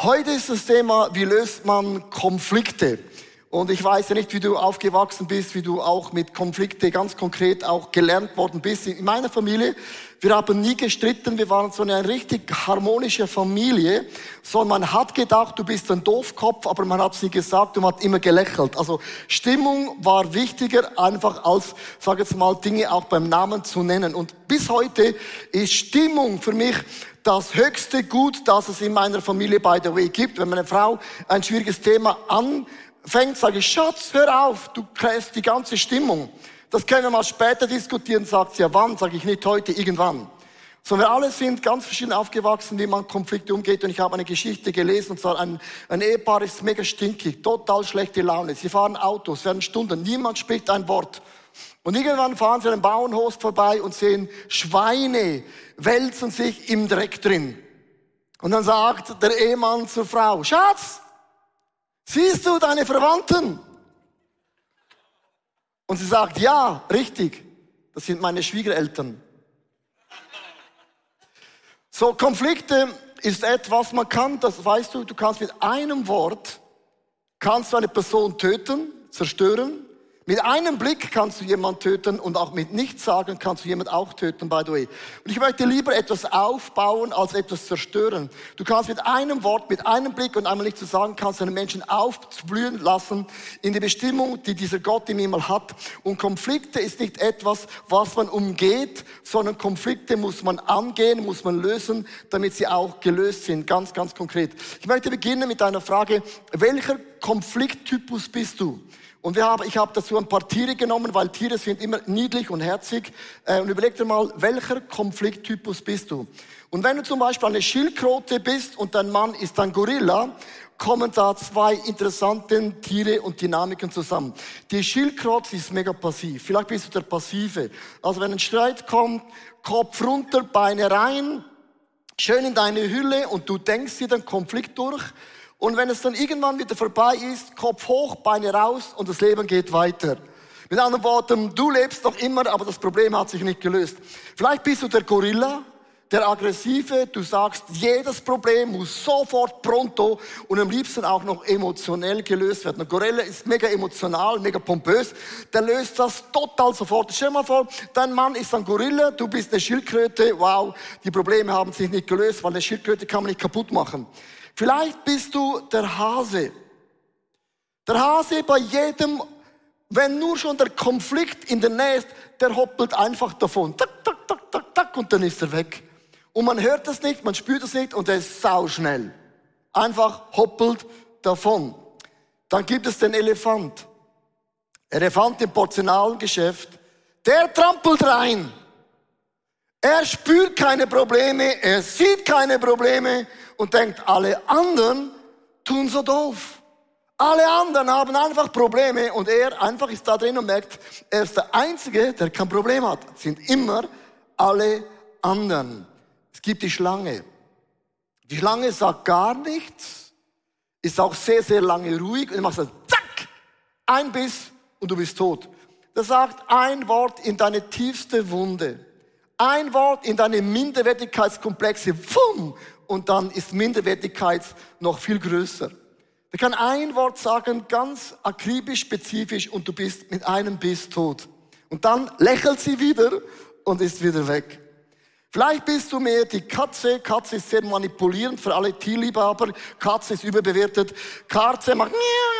Heute ist das Thema, wie löst man Konflikte? Und ich weiß ja nicht, wie du aufgewachsen bist, wie du auch mit Konflikte ganz konkret auch gelernt worden bist. In meiner Familie, wir haben nie gestritten, wir waren so eine richtig harmonische Familie. So, man hat gedacht, du bist ein Doofkopf, aber man hat es nie gesagt und man hat immer gelächelt. Also Stimmung war wichtiger einfach als, sag jetzt mal, Dinge auch beim Namen zu nennen. Und bis heute ist Stimmung für mich das höchste Gut, das es in meiner Familie, by the way, gibt. Wenn meine Frau ein schwieriges Thema anfängt, sage ich, Schatz, hör auf, du kriegst die ganze Stimmung. Das können wir mal später diskutieren, sagt sie, ja wann, sage ich nicht heute, irgendwann. So, wir alle sind ganz verschieden aufgewachsen, wie man Konflikte umgeht. Und ich habe eine Geschichte gelesen, und zwar ein, ein Ehepaar ist mega stinkig, total schlechte Laune. Sie fahren Autos, werden Stunden, niemand spricht ein Wort. Und irgendwann fahren sie an einem Bauernhof vorbei und sehen Schweine wälzen sich im Dreck drin. Und dann sagt der Ehemann zur Frau, Schatz, siehst du deine Verwandten? Und sie sagt, ja, richtig, das sind meine Schwiegereltern. So, Konflikte ist etwas, man kann, das weißt du, du kannst mit einem Wort, kannst du eine Person töten, zerstören, mit einem Blick kannst du jemanden töten und auch mit nichts sagen kannst du jemanden auch töten, by the way. Und ich möchte lieber etwas aufbauen als etwas zerstören. Du kannst mit einem Wort, mit einem Blick und einmal nichts zu sagen, kannst einen Menschen aufblühen lassen in die Bestimmung, die dieser Gott in ihm hat. Und Konflikte ist nicht etwas, was man umgeht, sondern Konflikte muss man angehen, muss man lösen, damit sie auch gelöst sind. Ganz, ganz konkret. Ich möchte beginnen mit einer Frage. Welcher Konflikttypus bist du? Und wir haben, ich habe dazu ein paar Tiere genommen, weil Tiere sind immer niedlich und herzig. Äh, und überleg dir mal, welcher Konflikttypus bist du? Und wenn du zum Beispiel eine Schildkröte bist und dein Mann ist ein Gorilla, kommen da zwei interessante Tiere und Dynamiken zusammen. Die Schildkröte ist mega passiv. Vielleicht bist du der Passive. Also wenn ein Streit kommt, Kopf runter, Beine rein, schön in deine Hülle und du denkst dir den Konflikt durch und wenn es dann irgendwann wieder vorbei ist, Kopf hoch, Beine raus und das Leben geht weiter. Mit anderen Worten, du lebst noch immer, aber das Problem hat sich nicht gelöst. Vielleicht bist du der Gorilla, der Aggressive, du sagst, jedes Problem muss sofort pronto und am liebsten auch noch emotionell gelöst werden. Ein Gorilla ist mega emotional, mega pompös, der löst das total sofort. Stell dir mal vor, dein Mann ist ein Gorilla, du bist eine Schildkröte, wow, die Probleme haben sich nicht gelöst, weil eine Schildkröte kann man nicht kaputt machen. Vielleicht bist du der Hase. Der Hase bei jedem, wenn nur schon der Konflikt in der Nähe ist, der hoppelt einfach davon. Tak, tak, tak, tak, tak, und dann ist er weg. Und man hört das nicht, man spürt das nicht und er ist sauschnell. Einfach hoppelt davon. Dann gibt es den Elefant. Elefant im Porzellangeschäft. Der trampelt rein. Er spürt keine Probleme, er sieht keine Probleme und denkt, alle anderen tun so doof. Alle anderen haben einfach Probleme und er einfach ist da drin und merkt, er ist der Einzige, der kein Problem hat. Es sind immer alle anderen. Es gibt die Schlange. Die Schlange sagt gar nichts, ist auch sehr, sehr lange ruhig und macht so, zack, ein Biss und du bist tot. Das sagt ein Wort in deine tiefste Wunde. Ein Wort in deine Minderwertigkeitskomplexe, wumm, und dann ist Minderwertigkeit noch viel größer. Er kann ein Wort sagen, ganz akribisch, spezifisch, und du bist mit einem Biss tot. Und dann lächelt sie wieder und ist wieder weg. Vielleicht bist du mehr die Katze. Katze ist sehr manipulierend für alle Tierliebhaber. Katze ist überbewertet. Katze macht miau,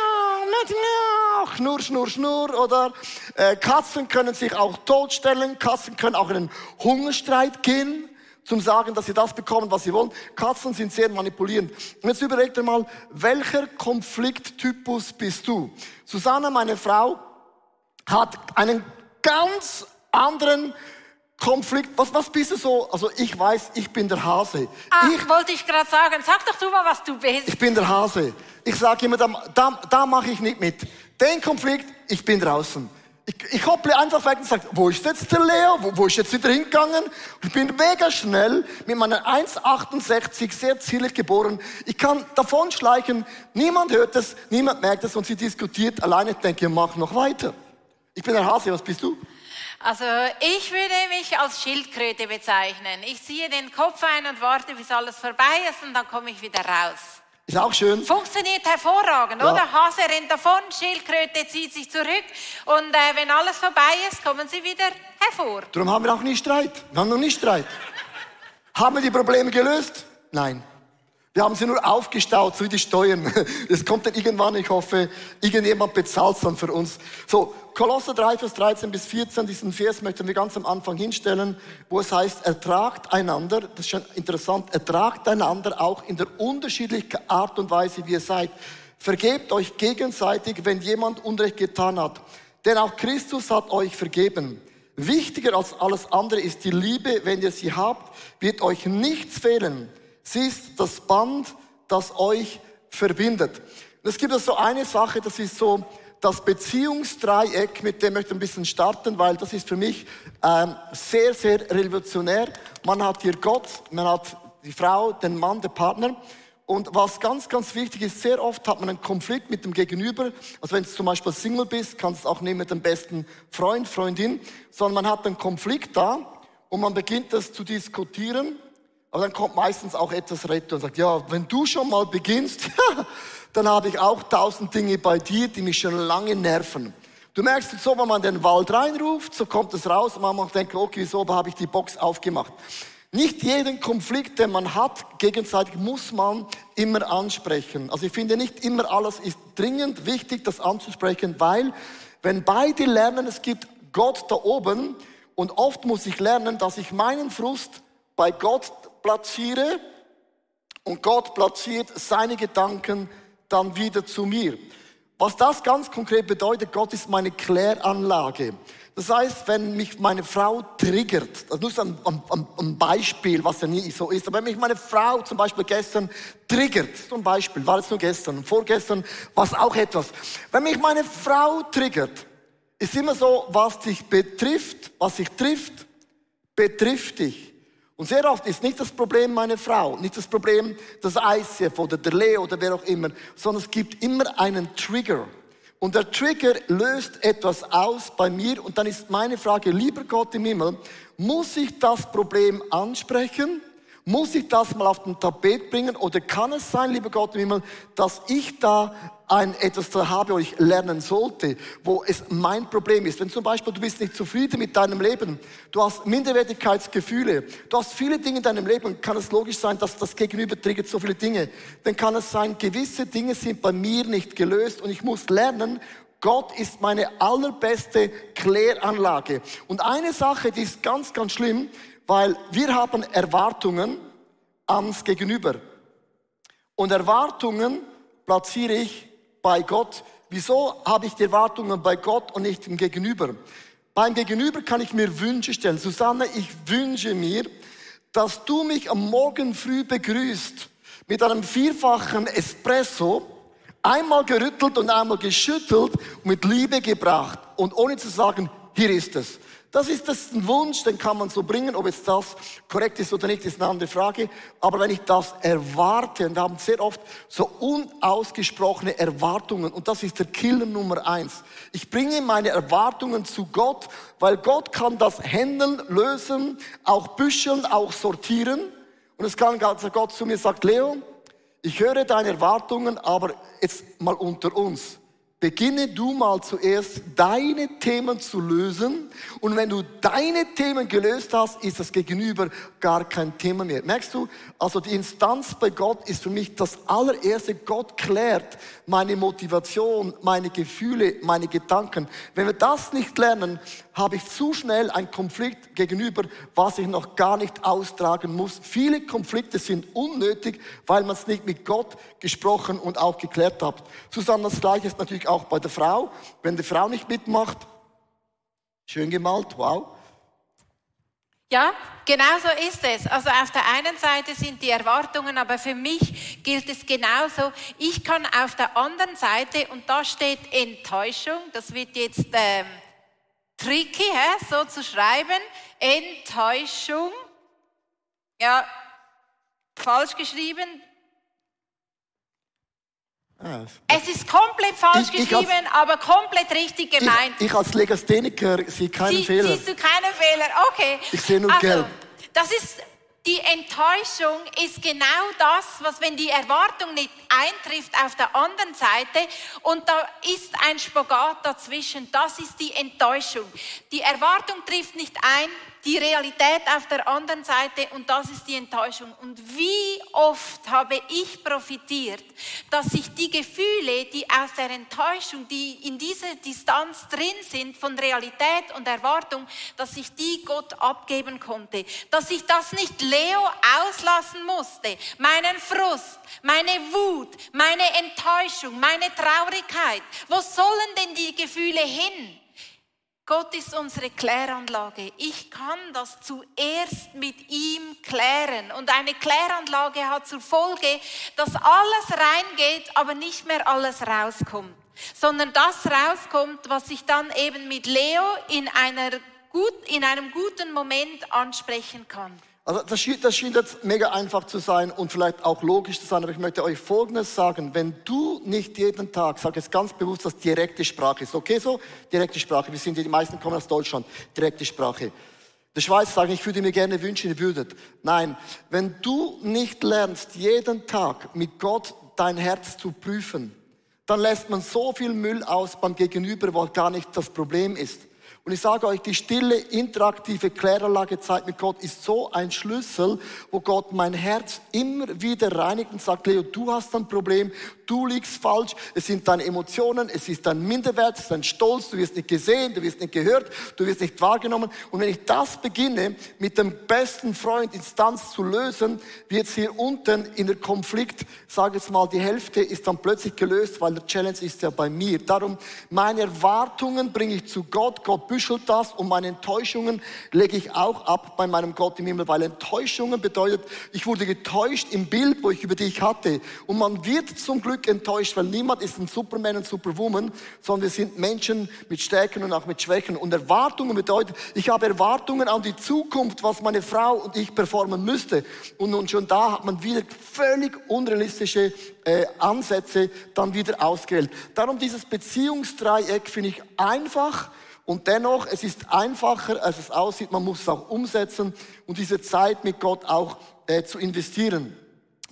miau, schnurr, schnurr, schnurr, oder? Äh, Katzen können sich auch totstellen. Katzen können auch in einen Hungerstreit gehen zum Sagen, dass sie das bekommen, was sie wollen. Katzen sind sehr manipulierend. Und jetzt überlegt ihr mal, welcher Konflikttypus bist du? Susanna, meine Frau, hat einen ganz anderen Konflikt. Was, was bist du so? Also ich weiß, ich bin der Hase. Ah, ich wollte ich gerade sagen. Sag doch du mal, was du bist. Ich bin der Hase. Ich sage immer, da, da, da mache ich nicht mit. Den Konflikt, ich bin draußen. Ich, ich hopple einfach weg und sage, wo ist jetzt der Leo? Wo, wo ist jetzt wieder hingegangen? ich bin mega schnell mit meiner 1,68 sehr zierlich geboren. Ich kann davon schleichen. Niemand hört es, niemand merkt es und sie diskutiert alleine. Ich denke, mach noch weiter. Ich bin der Hase, was bist du? Also ich würde mich als Schildkröte bezeichnen. Ich ziehe den Kopf ein und warte, bis alles vorbei ist und dann komme ich wieder raus. Ist auch schön. Funktioniert hervorragend, Ja. oder? Hase rennt davon, Schildkröte zieht sich zurück und äh, wenn alles vorbei ist, kommen sie wieder hervor. Darum haben wir auch nie Streit. Wir haben noch nie Streit. haben wir die Probleme gelöst? Nein. Wir haben sie nur aufgestaut, so wie die Steuern. Es kommt dann irgendwann, ich hoffe, irgendjemand bezahlt es dann für uns. So, Kolosser 3, Vers 13 bis 14, diesen Vers möchten wir ganz am Anfang hinstellen, wo es heißt, ertragt einander, das ist schon interessant, ertragt einander auch in der unterschiedlichen Art und Weise, wie ihr seid. Vergebt euch gegenseitig, wenn jemand Unrecht getan hat. Denn auch Christus hat euch vergeben. Wichtiger als alles andere ist die Liebe. Wenn ihr sie habt, wird euch nichts fehlen. Sie ist das Band, das euch verbindet. Und es gibt also eine Sache, das ist so das Beziehungsdreieck, mit dem möchte ich ein bisschen starten, weil das ist für mich ähm, sehr, sehr revolutionär. Man hat hier Gott, man hat die Frau, den Mann, den Partner. Und was ganz, ganz wichtig ist, sehr oft hat man einen Konflikt mit dem Gegenüber. Also wenn du zum Beispiel Single bist, kannst du auch nicht mit dem besten Freund, Freundin, sondern man hat einen Konflikt da und man beginnt das zu diskutieren. Aber dann kommt meistens auch etwas Rettung und sagt, ja, wenn du schon mal beginnst, dann habe ich auch tausend Dinge bei dir, die mich schon lange nerven. Du merkst so, wenn man den Wald reinruft, so kommt es raus und man denkt, okay, wieso habe ich die Box aufgemacht? Nicht jeden Konflikt, den man hat, gegenseitig muss man immer ansprechen. Also ich finde nicht immer alles ist dringend wichtig, das anzusprechen, weil wenn beide lernen, es gibt Gott da oben und oft muss ich lernen, dass ich meinen Frust bei Gott platziere und Gott platziert seine Gedanken dann wieder zu mir. Was das ganz konkret bedeutet, Gott ist meine Kläranlage. Das heißt, wenn mich meine Frau triggert, das ist ein, ein, ein Beispiel, was ja nie so ist, aber wenn mich meine Frau zum Beispiel gestern triggert, ein Beispiel, war es nur gestern, vorgestern war es auch etwas. Wenn mich meine Frau triggert, ist immer so, was dich betrifft, was dich trifft, betrifft dich. Und sehr oft ist nicht das Problem meine Frau, nicht das Problem das ICF oder der Leo oder wer auch immer, sondern es gibt immer einen Trigger. Und der Trigger löst etwas aus bei mir und dann ist meine Frage, lieber Gott im Himmel, muss ich das Problem ansprechen? Muss ich das mal auf den Tapet bringen? Oder kann es sein, lieber Gott im Himmel, dass ich da ein, etwas da habe, wo ich lernen sollte, wo es mein Problem ist? Wenn zum Beispiel du bist nicht zufrieden mit deinem Leben, du hast Minderwertigkeitsgefühle, du hast viele Dinge in deinem Leben, kann es logisch sein, dass das Gegenüber triggert so viele Dinge. Dann kann es sein, gewisse Dinge sind bei mir nicht gelöst und ich muss lernen, Gott ist meine allerbeste Kläranlage. Und eine Sache, die ist ganz, ganz schlimm, weil wir haben Erwartungen ans Gegenüber. Und Erwartungen platziere ich bei Gott. Wieso habe ich die Erwartungen bei Gott und nicht im Gegenüber? Beim Gegenüber kann ich mir Wünsche stellen. Susanne, ich wünsche mir, dass du mich am Morgen früh begrüßt mit einem vierfachen Espresso, einmal gerüttelt und einmal geschüttelt mit Liebe gebracht und ohne zu sagen, hier ist es. Das ist das ein Wunsch, den kann man so bringen. Ob jetzt das korrekt ist oder nicht, ist eine andere Frage. Aber wenn ich das erwarte, und wir haben sehr oft so unausgesprochene Erwartungen, und das ist der Killer Nummer eins. Ich bringe meine Erwartungen zu Gott, weil Gott kann das handeln, lösen, auch büscheln, auch sortieren. Und es kann Gott zu mir sagt, Leo, ich höre deine Erwartungen, aber jetzt mal unter uns. Beginne du mal zuerst deine Themen zu lösen. Und wenn du deine Themen gelöst hast, ist das Gegenüber gar kein Thema mehr. Merkst du? Also die Instanz bei Gott ist für mich das allererste. Gott klärt meine Motivation, meine Gefühle, meine Gedanken. Wenn wir das nicht lernen, habe ich zu schnell einen Konflikt gegenüber, was ich noch gar nicht austragen muss. Viele Konflikte sind unnötig, weil man es nicht mit Gott gesprochen und auch geklärt hat. Susanne, das Gleiche ist natürlich auch bei der Frau. Wenn die Frau nicht mitmacht, schön gemalt, wow. Ja, genau so ist es. Also auf der einen Seite sind die Erwartungen, aber für mich gilt es genauso. Ich kann auf der anderen Seite, und da steht Enttäuschung, das wird jetzt ähm, tricky, hä, so zu schreiben, Enttäuschung, ja, falsch geschrieben. Ah, Es ist komplett falsch Ich- ich als- geschrieben, aber komplett richtig gemeint. Ich, ich als Legastheniker sehe keinen Sie, Fehler. Siehst du keine Fehler? Okay. Ich sehe nur also, gelb. Das ist, die Enttäuschung ist genau das, was, wenn die Erwartung nicht eintrifft auf der anderen Seite und da ist ein Spagat dazwischen. Das ist die Enttäuschung. Die Erwartung trifft nicht ein, die Realität auf der anderen Seite und das ist die Enttäuschung. Und wie oft habe ich profitiert, dass ich die Gefühle, die aus der Enttäuschung, die in dieser Distanz drin sind von Realität und Erwartung, dass ich die Gott abgeben konnte, dass ich das nicht Leo auslassen musste, meinen Frust, meine Wut, meine Enttäuschung, meine Traurigkeit. Wo sollen denn die Gefühle hin? Gott ist unsere Kläranlage. Ich kann das zuerst mit ihm klären. Und eine Kläranlage hat zur Folge, dass alles reingeht, aber nicht mehr alles rauskommt. Sondern das rauskommt, was ich dann eben mit Leo in, einer gut, in einem guten Moment ansprechen kann. Also das, das scheint jetzt mega einfach zu sein und vielleicht auch logisch zu sein, aber ich möchte euch Folgendes sagen. Wenn du nicht jeden Tag, sage jetzt ganz bewusst, dass direkte Sprache ist, okay so? Direkte Sprache, wir sind hier, die meisten kommen aus Deutschland, direkte Sprache. Der Schweiz sagen, ich würde mir gerne wünschen, ihr würdet. Nein, wenn du nicht lernst, jeden Tag mit Gott dein Herz zu prüfen, dann lässt man so viel Müll aus beim Gegenüber, weil gar nicht das Problem ist. Und ich sage euch, die stille, interaktive Kläranlagezeit mit Gott ist so ein Schlüssel, wo Gott mein Herz immer wieder reinigt und sagt, Leo, du hast ein Problem, du liegst falsch, es sind deine Emotionen, es ist dein Minderwert, es ist dein Stolz, du wirst nicht gesehen, du wirst nicht gehört, du wirst nicht wahrgenommen. Und wenn ich das beginne, mit dem besten Freund Instanz zu lösen, wird es hier unten in der Konflikt, sage jetzt mal, die Hälfte ist dann plötzlich gelöst, weil der Challenge ist ja bei mir. Darum, meine Erwartungen bringe ich zu Gott, Gott büschelt das und meine Enttäuschungen lege ich auch ab bei meinem Gott im Himmel, weil Enttäuschungen bedeutet, ich wurde getäuscht im Bild, wo ich über dich hatte. Und man wird zum Glück enttäuscht, weil niemand ist ein Superman und Superwoman, sondern wir sind Menschen mit Stärken und auch mit Schwächen. Und Erwartungen bedeutet, ich habe Erwartungen an die Zukunft, was meine Frau und ich performen müsste. Und, und schon da hat man wieder völlig unrealistische äh, Ansätze dann wieder ausgewählt. Darum dieses Beziehungsdreieck finde ich einfach, und dennoch, es ist einfacher, als es aussieht. Man muss es auch umsetzen und diese Zeit mit Gott auch äh, zu investieren.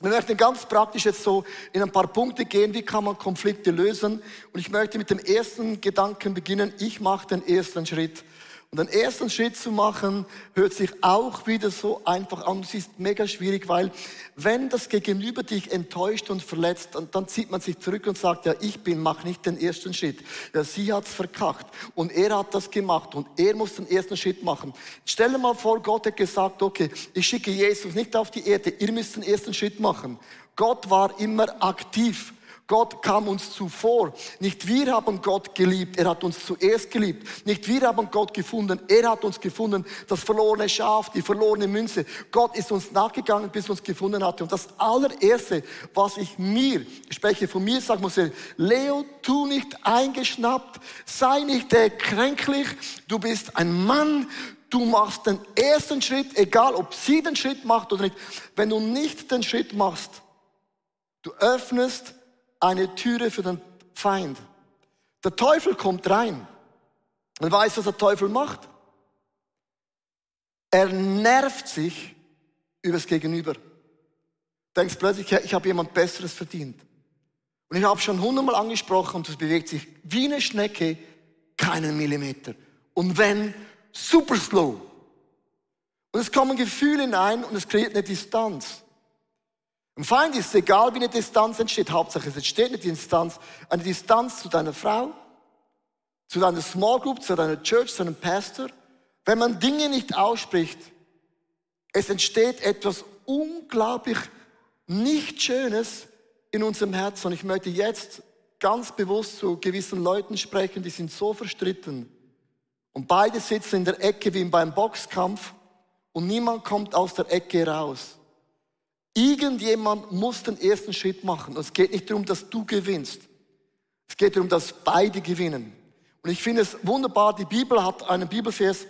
Wir möchten ganz praktisch jetzt so in ein paar Punkte gehen, wie kann man Konflikte lösen. Und ich möchte mit dem ersten Gedanken beginnen. Ich mache den ersten Schritt. Und den ersten Schritt zu machen, hört sich auch wieder so einfach an. Es ist mega schwierig, weil wenn das Gegenüber dich enttäuscht und verletzt, dann, dann zieht man sich zurück und sagt, ja, ich bin, mach nicht den ersten Schritt. Ja, sie hat's verkackt und er hat das gemacht und er muss den ersten Schritt machen. Stell dir mal vor, Gott hat gesagt, okay, ich schicke Jesus nicht auf die Erde, ihr müsst den ersten Schritt machen. Gott war immer aktiv. Gott kam uns zuvor. Nicht wir haben Gott geliebt, er hat uns zuerst geliebt. Nicht wir haben Gott gefunden, er hat uns gefunden. Das verlorene Schaf, die verlorene Münze. Gott ist uns nachgegangen, bis er uns gefunden hatte. Und das allererste, was ich mir, ich spreche von mir, sagen muss, Leo, tu nicht eingeschnappt, sei nicht äh, kränklich, du bist ein Mann, du machst den ersten Schritt, egal ob sie den Schritt macht oder nicht. Wenn du nicht den Schritt machst, du öffnest eine Türe für den Feind. Der Teufel kommt rein und weiß, was der Teufel macht. Er nervt sich über das Gegenüber. Denkst plötzlich, ich habe jemand Besseres verdient. Und ich habe schon hundertmal angesprochen und es bewegt sich wie eine Schnecke keinen Millimeter. Und wenn, super slow. Und es kommen Gefühle hinein und es kreiert eine Distanz. Im Feind ist es egal, wie eine Distanz entsteht. Hauptsache, es entsteht eine Distanz. Eine Distanz zu deiner Frau, zu deiner Small Group, zu deiner Church, zu deinem Pastor. Wenn man Dinge nicht ausspricht, es entsteht etwas unglaublich nicht Schönes in unserem Herzen. Und ich möchte jetzt ganz bewusst zu gewissen Leuten sprechen, die sind so verstritten. Und beide sitzen in der Ecke wie beim Boxkampf und niemand kommt aus der Ecke raus. Irgendjemand muss den ersten Schritt machen. es geht nicht darum, dass du gewinnst. Es geht darum, dass beide gewinnen. Und ich finde es wunderbar, die Bibel hat einen Bibelvers,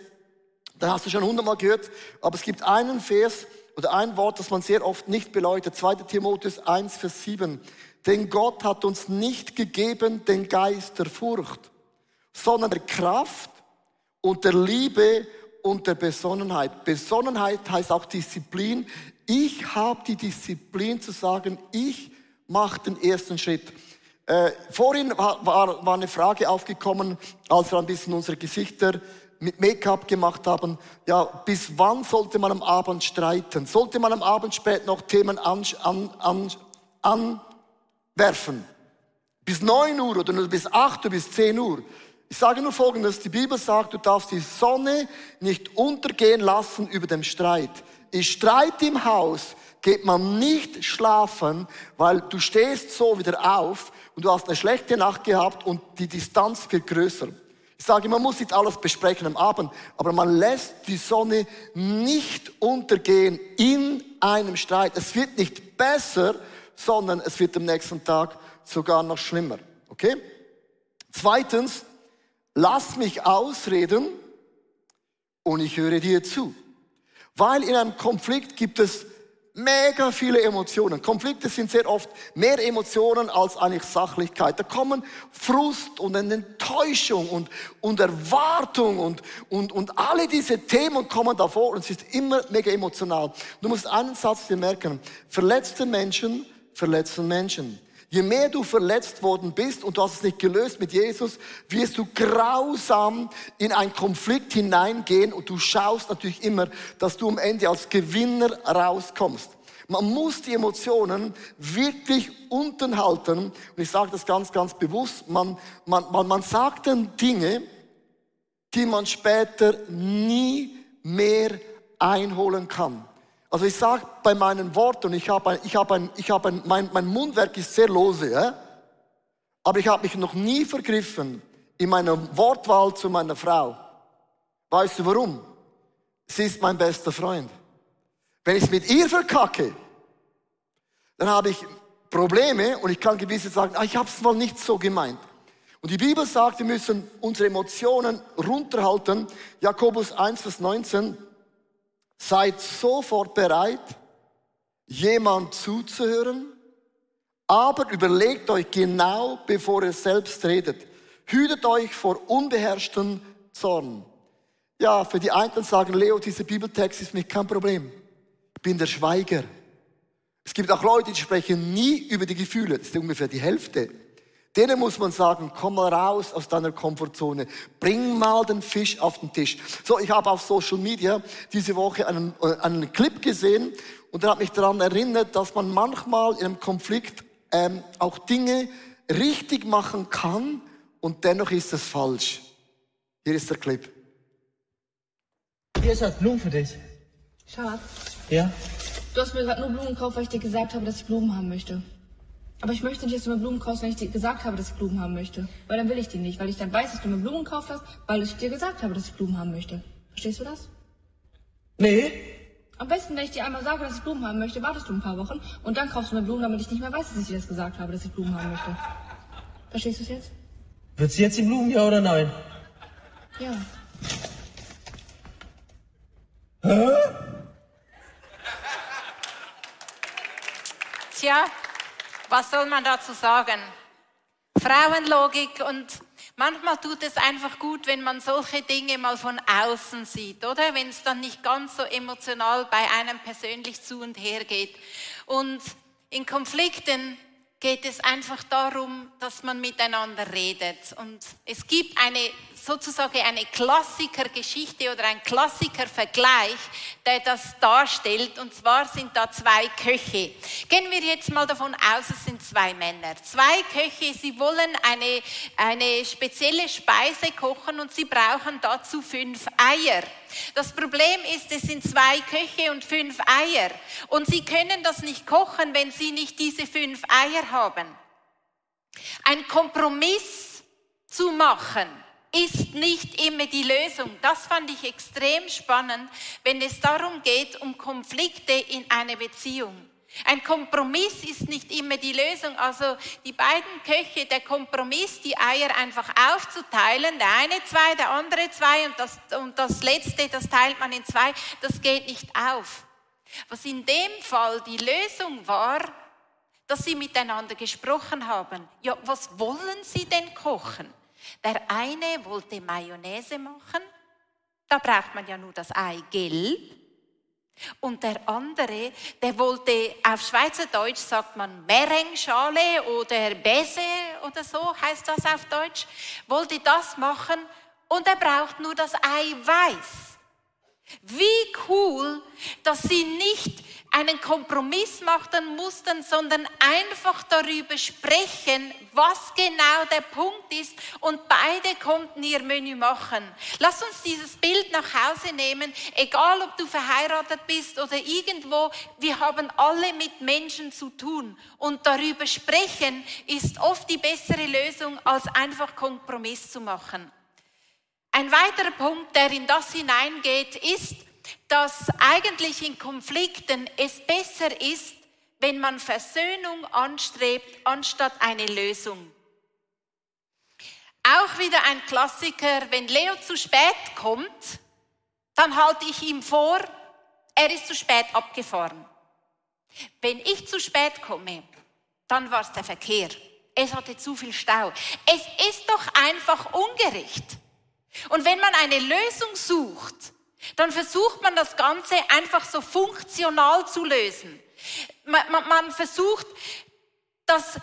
da hast du schon hundertmal gehört, aber es gibt einen Vers oder ein Wort, das man sehr oft nicht beleuchtet. 2. Timotheus 1, Vers 7. Denn Gott hat uns nicht gegeben den Geist der Furcht, sondern der Kraft und der Liebe und der Besonnenheit. Besonnenheit heißt auch Disziplin. Ich habe die Disziplin zu sagen, ich mach den ersten Schritt. Äh, vorhin war, war, war eine Frage aufgekommen, als wir ein bisschen unsere Gesichter mit Make-up gemacht haben. Ja, bis wann sollte man am Abend streiten? Sollte man am Abend spät noch Themen an, an, an, anwerfen? Bis neun Uhr oder nur bis acht Uhr, bis zehn Uhr? Ich sage nur Folgendes, die Bibel sagt, du darfst die Sonne nicht untergehen lassen über dem Streit. Ist Streit im Haus, geht man nicht schlafen, weil du stehst so wieder auf und du hast eine schlechte Nacht gehabt und die Distanz wird größer. Ich sage, man muss nicht alles besprechen am Abend, aber man lässt die Sonne nicht untergehen in einem Streit. Es wird nicht besser, sondern es wird am nächsten Tag sogar noch schlimmer. Okay? Zweitens, lass mich ausreden und ich höre dir zu. Weil in einem Konflikt gibt es mega viele Emotionen. Konflikte sind sehr oft mehr Emotionen als eigentlich Sachlichkeit. Da kommen Frust und Enttäuschung und, und Erwartung und, und, und alle diese Themen kommen davor und es ist immer mega emotional. Du musst einen Satz dir merken. Verletzte Menschen verletzen Menschen. Je mehr du verletzt worden bist und du hast es nicht gelöst mit Jesus, wirst du grausam in einen Konflikt hineingehen und du schaust natürlich immer, dass du am Ende als Gewinner rauskommst. Man muss die Emotionen wirklich unten halten. Und ich sage das ganz, ganz bewusst. Man, man, man, man sagt dann Dinge, die man später nie mehr einholen kann. Also ich sage bei meinen Worten, ich habe ein, ich habe ein, ich habe ein, mein, mein Mundwerk ist sehr lose, ja? aber ich habe mich noch nie vergriffen in meiner Wortwahl zu meiner Frau. Weißt du warum? Sie ist mein bester Freund. Wenn ich es mit ihr verkacke, dann habe ich Probleme und ich kann gewisse sagen, ah, ich habe es mal nicht so gemeint. Und die Bibel sagt, wir müssen unsere Emotionen runterhalten. Jakobus 1, Vers 19. Seid sofort bereit, jemand zuzuhören, aber überlegt euch genau, bevor ihr selbst redet. Hütet euch vor unbeherrschten Zorn. Ja, für die einen sagen, Leo, dieser Bibeltext ist mir kein Problem. Ich bin der Schweiger. Es gibt auch Leute, die sprechen nie über die Gefühle. Das ist ungefähr die Hälfte. Denen muss man sagen, komm mal raus aus deiner Komfortzone. Bring mal den Fisch auf den Tisch. So, ich habe auf Social Media diese Woche einen, äh, einen Clip gesehen und der hat mich daran erinnert, dass man manchmal in einem Konflikt ähm, auch Dinge richtig machen kann und dennoch ist es falsch. Hier ist der Clip. Hier ist Schatz, Blumen für dich. Schatz, Ja? du hast mir gerade nur Blumen gekauft, weil ich dir gesagt habe, dass ich Blumen haben möchte. Aber ich möchte nicht, dass du mir Blumen kaufst, wenn ich dir gesagt habe, dass ich Blumen haben möchte. Weil dann will ich die nicht, weil ich dann weiß, dass du mir Blumen gekauft hast, weil ich dir gesagt habe, dass ich Blumen haben möchte. Verstehst du das? Nee. Am besten, wenn ich dir einmal sage, dass ich Blumen haben möchte, wartest du ein paar Wochen und dann kaufst du mir Blumen, damit ich nicht mehr weiß, dass ich dir das gesagt habe, dass ich Blumen haben möchte. Verstehst du es jetzt? Wird sie jetzt die Blumen, ja oder nein? Ja. Tja, was soll man dazu sagen? Frauenlogik und manchmal tut es einfach gut, wenn man solche Dinge mal von außen sieht, oder? Wenn es dann nicht ganz so emotional bei einem persönlich zu und her geht. Und in Konflikten geht es einfach darum, dass man miteinander redet. Und es gibt eine sozusagen eine Klassikergeschichte oder ein Klassikervergleich, der das darstellt. Und zwar sind da zwei Köche. Gehen wir jetzt mal davon aus, es sind zwei Männer. Zwei Köche, sie wollen eine, eine spezielle Speise kochen und sie brauchen dazu fünf Eier. Das Problem ist, es sind zwei Köche und fünf Eier. Und sie können das nicht kochen, wenn sie nicht diese fünf Eier haben. Ein Kompromiss zu machen, ist nicht immer die Lösung. Das fand ich extrem spannend, wenn es darum geht, um Konflikte in einer Beziehung. Ein Kompromiss ist nicht immer die Lösung. Also die beiden Köche, der Kompromiss, die Eier einfach aufzuteilen, der eine zwei, der andere zwei und das, und das letzte, das teilt man in zwei, das geht nicht auf. Was in dem Fall die Lösung war, dass sie miteinander gesprochen haben. Ja, was wollen sie denn kochen? Der eine wollte Mayonnaise machen, da braucht man ja nur das Ei gelb. Und der andere, der wollte, auf Schweizerdeutsch sagt man Merenschale oder Bese oder so heißt das auf Deutsch, wollte das machen und er braucht nur das Eiweiß. Wie cool, dass sie nicht einen Kompromiss machen mussten, sondern einfach darüber sprechen, was genau der Punkt ist und beide konnten ihr Menü machen. Lass uns dieses Bild nach Hause nehmen, egal ob du verheiratet bist oder irgendwo, wir haben alle mit Menschen zu tun und darüber sprechen ist oft die bessere Lösung, als einfach Kompromiss zu machen. Ein weiterer Punkt, der in das hineingeht, ist, dass eigentlich in Konflikten es besser ist, wenn man Versöhnung anstrebt, anstatt eine Lösung. Auch wieder ein Klassiker, wenn Leo zu spät kommt, dann halte ich ihm vor, er ist zu spät abgefahren. Wenn ich zu spät komme, dann war es der Verkehr. Es hatte zu viel Stau. Es ist doch einfach ungerecht. Und wenn man eine Lösung sucht, dann versucht man das Ganze einfach so funktional zu lösen. Man, man, man versucht, dass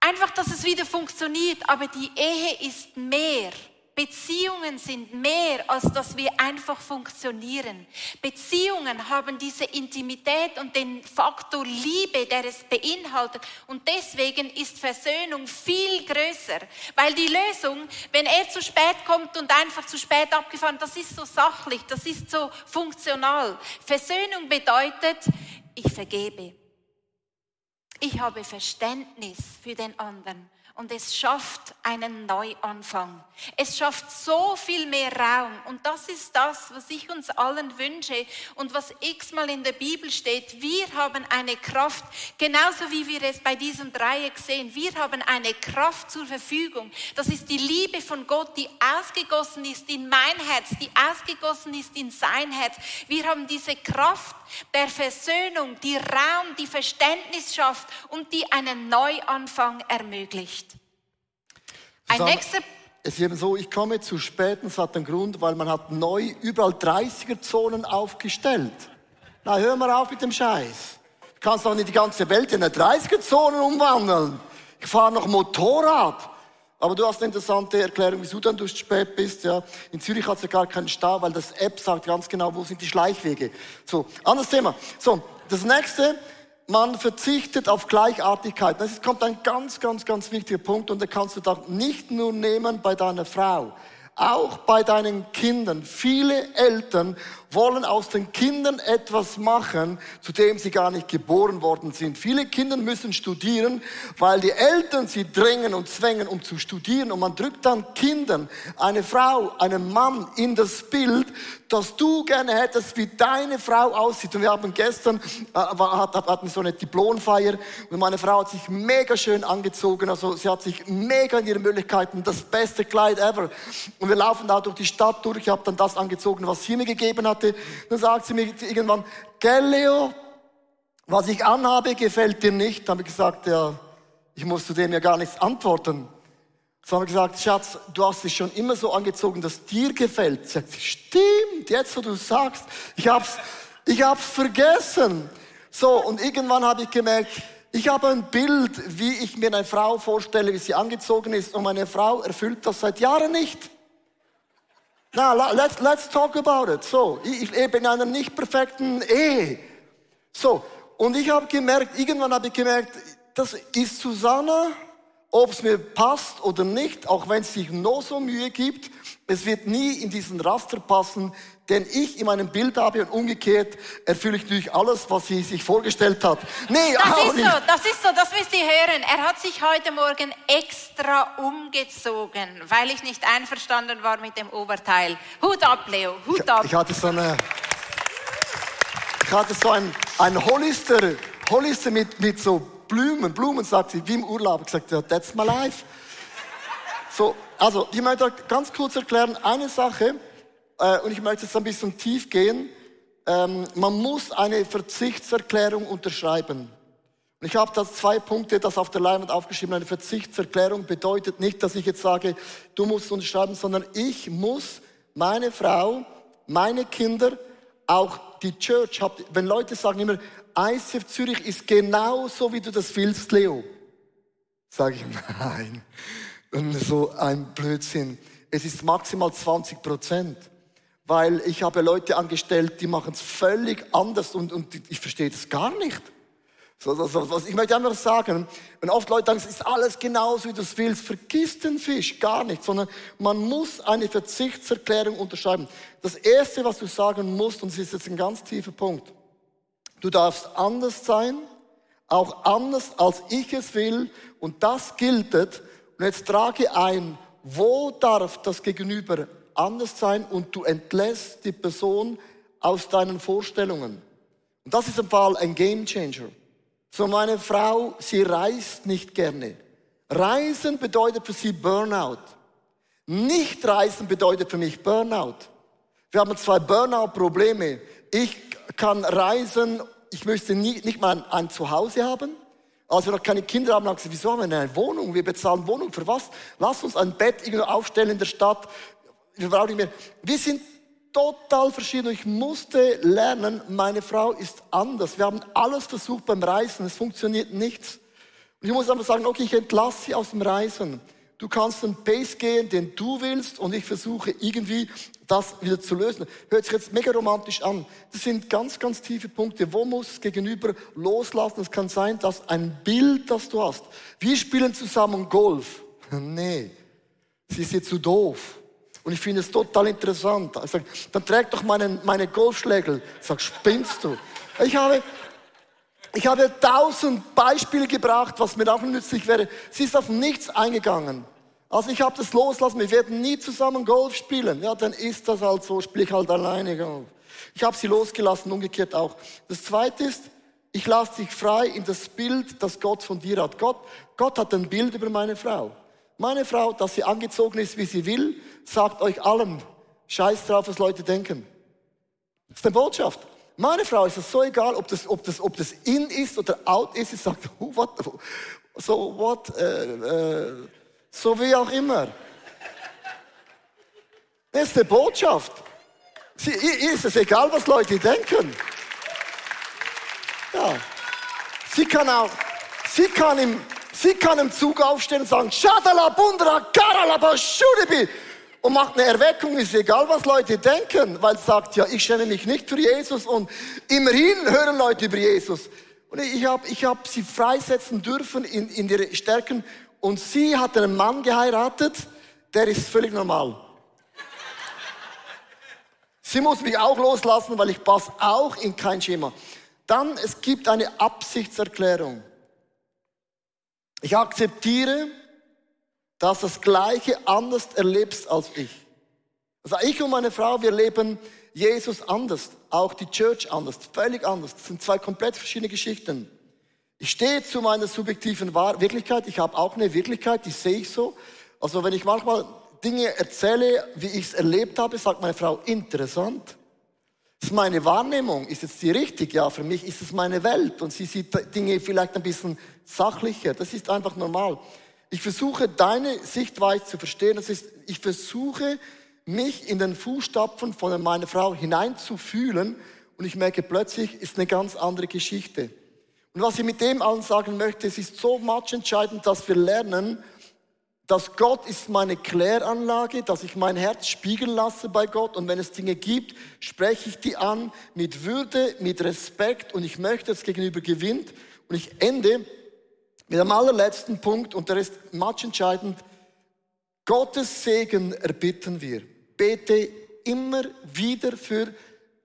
einfach, dass es wieder funktioniert, aber die Ehe ist mehr Beziehungen sind mehr, als dass wir einfach funktionieren. Beziehungen haben diese Intimität und den Faktor Liebe, der es beinhaltet. Und deswegen ist Versöhnung viel größer. Weil die Lösung, wenn er zu spät kommt und einfach zu spät abgefahren, das ist so sachlich, das ist so funktional. Versöhnung bedeutet, ich vergebe. Ich habe Verständnis für den anderen und es schafft einen Neuanfang. Es schafft so viel mehr Raum und das ist das, was ich uns allen wünsche und was x-mal in der Bibel steht. Wir haben eine Kraft, genauso wie wir es bei diesem Dreieck sehen. Wir haben eine Kraft zur Verfügung. Das ist die Liebe von Gott, die ausgegossen ist in mein Herz, die ausgegossen ist in sein Herz. Wir haben diese Kraft der Versöhnung, die Raum, die Verständnis schafft und die einen Neuanfang ermöglicht. Ein Susanne, nächster Es ist eben so, ich komme zu spät, und es hat einen Grund, weil man hat neu überall 30er-Zonen aufgestellt. Na, hör mal auf mit dem Scheiß. Du kannst doch nicht die ganze Welt in eine 30er-Zone umwandeln. Ich fahre noch Motorrad. Aber du hast eine interessante Erklärung, wieso dann du spät bist. Ja. In Zürich hat es ja gar keinen Stau, weil das App sagt ganz genau, wo sind die Schleichwege. So, anderes Thema. So, das nächste, man verzichtet auf Gleichartigkeit. Das kommt ein ganz, ganz, ganz wichtiger Punkt und den kannst du da nicht nur nehmen bei deiner Frau, auch bei deinen Kindern. Viele Eltern wollen aus den Kindern etwas machen, zu dem sie gar nicht geboren worden sind. Viele Kinder müssen studieren, weil die Eltern sie drängen und zwängen, um zu studieren. Und man drückt dann Kindern, eine Frau, einen Mann in das Bild, dass du gerne hättest, wie deine Frau aussieht. Und wir haben gestern, äh, hatten so eine Diplomfeier und meine Frau hat sich mega schön angezogen. Also sie hat sich mega in ihren Möglichkeiten, das beste Kleid ever. Und wir laufen da durch die Stadt durch. Ich habe dann das angezogen, was sie mir gegeben hatte. Dann sagt sie mir irgendwann, gell Leo, was ich anhabe, gefällt dir nicht. Dann habe ich gesagt, ja, ich muss zu dem ja gar nichts antworten. So haben wir gesagt, Schatz, du hast dich schon immer so angezogen, dass dir gefällt. Sie sagt, stimmt, jetzt wo du sagst, ich hab's, ich hab's vergessen. So, und irgendwann habe ich gemerkt, ich habe ein Bild, wie ich mir eine Frau vorstelle, wie sie angezogen ist, und meine Frau erfüllt das seit Jahren nicht. Na, let's, let's talk about it. So, ich lebe in einer nicht perfekten Ehe. So, und ich habe gemerkt, irgendwann habe ich gemerkt, das ist Susanna, ob es mir passt oder nicht, auch wenn es sich noch so Mühe gibt, es wird nie in diesen Raster passen, den ich in meinem Bild habe und umgekehrt erfülle ich natürlich alles, was sie sich vorgestellt hat. Nee, das ist nicht. so, das ist so, das müsst ihr hören. Er hat sich heute Morgen extra umgezogen, weil ich nicht einverstanden war mit dem Oberteil. Hut ab, Leo, Hut ab. Ich, ich hatte so eine, ich hatte so ein, ein Hollister, Hollister mit, mit so Blumen, Blumen, sagt sie, wie im Urlaub. Ich sagte, that's my life. So, also, ich möchte ganz kurz erklären, eine Sache, äh, und ich möchte jetzt ein bisschen tief gehen. Ähm, man muss eine Verzichtserklärung unterschreiben. Und ich habe da zwei Punkte, das auf der Leinwand aufgeschrieben. Eine Verzichtserklärung bedeutet nicht, dass ich jetzt sage, du musst unterschreiben, sondern ich muss meine Frau, meine Kinder auch die Church, wenn Leute sagen immer, ICF Zürich ist genau so, wie du das willst, Leo. Sage ich, nein, so ein Blödsinn. Es ist maximal 20 Prozent. Weil ich habe Leute angestellt, die machen es völlig anders und, und ich verstehe das gar nicht. So, so, so, ich möchte einfach sagen, wenn oft Leute sagen, es ist alles genauso, wie du es willst, vergiss den Fisch, gar nicht, sondern man muss eine Verzichtserklärung unterschreiben. Das Erste, was du sagen musst, und es ist jetzt ein ganz tiefer Punkt, du darfst anders sein, auch anders, als ich es will, und das gilt. Und jetzt trage ein, wo darf das Gegenüber anders sein und du entlässt die Person aus deinen Vorstellungen. Und das ist im Fall ein Game Changer. So meine Frau, sie reist nicht gerne. Reisen bedeutet für sie Burnout. Nicht reisen bedeutet für mich Burnout. Wir haben zwei Burnout-Probleme. Ich kann reisen, ich möchte nie, nicht mal ein Zuhause haben. Als wir noch keine Kinder haben, haben gesagt, wieso haben wir eine Wohnung? Wir bezahlen Wohnung für was? Lass uns ein Bett irgendwo aufstellen in der Stadt. Wir brauchen nicht mehr. Wir sind total verschieden. Ich musste lernen, meine Frau ist anders. Wir haben alles versucht beim Reisen, es funktioniert nichts. Und ich muss einfach sagen, okay, ich entlasse sie aus dem Reisen. Du kannst den Pace gehen, den du willst, und ich versuche irgendwie das wieder zu lösen. Hört sich jetzt mega romantisch an. Das sind ganz, ganz tiefe Punkte. Wo muss gegenüber loslassen? Es kann sein, dass ein Bild, das du hast. Wir spielen zusammen Golf. Nee, sie ist jetzt zu doof. Und ich finde es total interessant. Ich sage, dann träg doch meine, meine Golfschlägel. Ich sage, spinnst du? Ich habe, ich habe tausend Beispiele gebracht, was mir auch nützlich wäre. Sie ist auf nichts eingegangen. Also ich habe das loslassen. Wir werden nie zusammen Golf spielen. Ja, dann ist das halt so. Spiele ich halt alleine Golf. Ich habe sie losgelassen, umgekehrt auch. Das Zweite ist, ich lasse dich frei in das Bild, das Gott von dir hat. Gott, Gott hat ein Bild über meine Frau. Meine Frau, dass sie angezogen ist, wie sie will, sagt euch allen, scheiß drauf, was Leute denken. Das ist eine Botschaft. Meine Frau ist es so egal, ob das, ob das, ob das in ist oder out ist. Sie sagt, oh, what, so what, äh, äh, so wie auch immer. Das ist eine Botschaft. Sie, ihr ist es egal, was Leute denken. Ja. Sie kann auch, sie kann im, Sie kann im Zug aufstehen und sagen, Shadala Bundra Karalaba Shudibi und macht eine Erweckung, ist egal, was Leute denken, weil sie sagt, ja, ich schäme mich nicht für Jesus und immerhin hören Leute über Jesus. Und ich habe ich hab sie freisetzen dürfen in, in ihre Stärken und sie hat einen Mann geheiratet, der ist völlig normal. Sie muss mich auch loslassen, weil ich passe auch in kein Schema. Dann, es gibt eine Absichtserklärung. Ich akzeptiere, dass das Gleiche anders erlebst als ich. Also ich und meine Frau, wir leben Jesus anders, auch die Church anders, völlig anders. Das sind zwei komplett verschiedene Geschichten. Ich stehe zu meiner subjektiven Wirklichkeit. Ich habe auch eine Wirklichkeit, die sehe ich so. Also wenn ich manchmal Dinge erzähle, wie ich es erlebt habe, sagt meine Frau, interessant. Das ist meine Wahrnehmung. Ist jetzt die richtig? Ja, für mich ist es meine Welt. Und sie sieht Dinge vielleicht ein bisschen sachlicher. Das ist einfach normal. Ich versuche, deine Sichtweise zu verstehen. Das ist, ich versuche, mich in den Fußstapfen von meiner Frau hineinzufühlen. Und ich merke plötzlich, ist eine ganz andere Geschichte. Und was ich mit dem allen sagen möchte, es ist so much entscheidend, dass wir lernen, dass Gott ist meine Kläranlage, dass ich mein Herz spiegeln lasse bei Gott und wenn es Dinge gibt, spreche ich die an mit Würde, mit Respekt und ich möchte, dass gegenüber gewinnt und ich ende mit dem allerletzten Punkt und der ist much entscheidend. Gottes Segen erbitten wir. Bete immer wieder für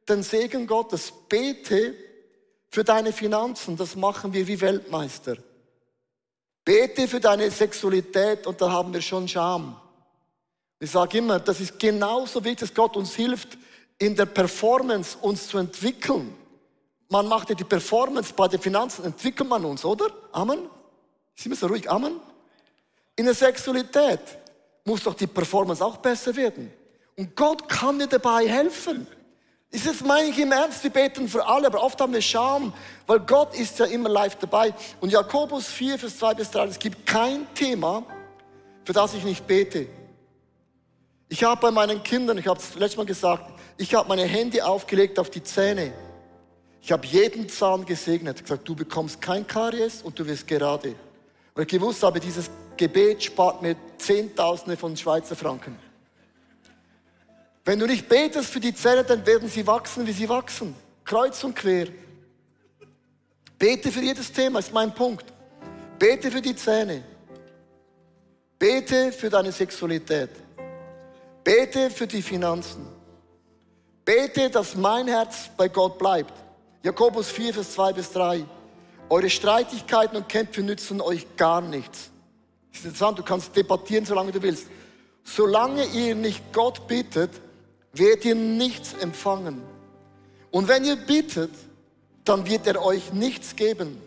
den Segen Gottes. Bete für deine Finanzen. Das machen wir wie Weltmeister. Bete für deine Sexualität und da haben wir schon Scham. Ich sage immer, das ist genauso wichtig, dass Gott uns hilft, in der Performance uns zu entwickeln. Man macht ja die Performance bei den Finanzen, entwickelt man uns, oder? Amen? Wir so ruhig? Amen? In der Sexualität muss doch die Performance auch besser werden. Und Gott kann dir dabei helfen. Ist jetzt meine ich im Ernst, wir beten für alle, aber oft haben wir Scham, weil Gott ist ja immer live dabei. Und Jakobus 4, Vers 2 bis 3, es gibt kein Thema, für das ich nicht bete. Ich habe bei meinen Kindern, ich habe es letztes Mal gesagt, ich habe meine Hände aufgelegt auf die Zähne. Ich habe jeden Zahn gesegnet, gesagt, du bekommst kein Karies und du wirst gerade. Und ich gewusst habe, dieses Gebet spart mir Zehntausende von Schweizer Franken. Wenn du nicht betest für die Zähne, dann werden sie wachsen, wie sie wachsen. Kreuz und quer. Bete für jedes Thema, ist mein Punkt. Bete für die Zähne. Bete für deine Sexualität. Bete für die Finanzen. Bete, dass mein Herz bei Gott bleibt. Jakobus 4, Vers 2 bis 3. Eure Streitigkeiten und Kämpfe nützen euch gar nichts. Das ist interessant, du kannst debattieren, solange du willst. Solange ihr nicht Gott bittet, werdet ihr nichts empfangen. Und wenn ihr bittet, dann wird er euch nichts geben.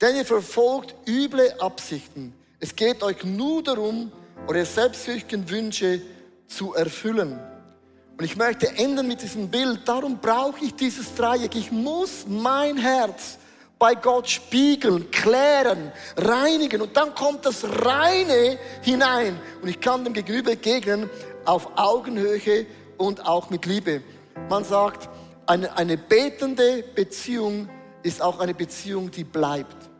Denn ihr verfolgt üble Absichten. Es geht euch nur darum, eure selbstsüchtigen Wünsche zu erfüllen. Und ich möchte enden mit diesem Bild. Darum brauche ich dieses Dreieck. Ich muss mein Herz bei Gott spiegeln, klären, reinigen. Und dann kommt das Reine hinein. Und ich kann dem Gegenüber begegnen auf Augenhöhe und auch mit Liebe. Man sagt, eine, eine betende Beziehung ist auch eine Beziehung, die bleibt.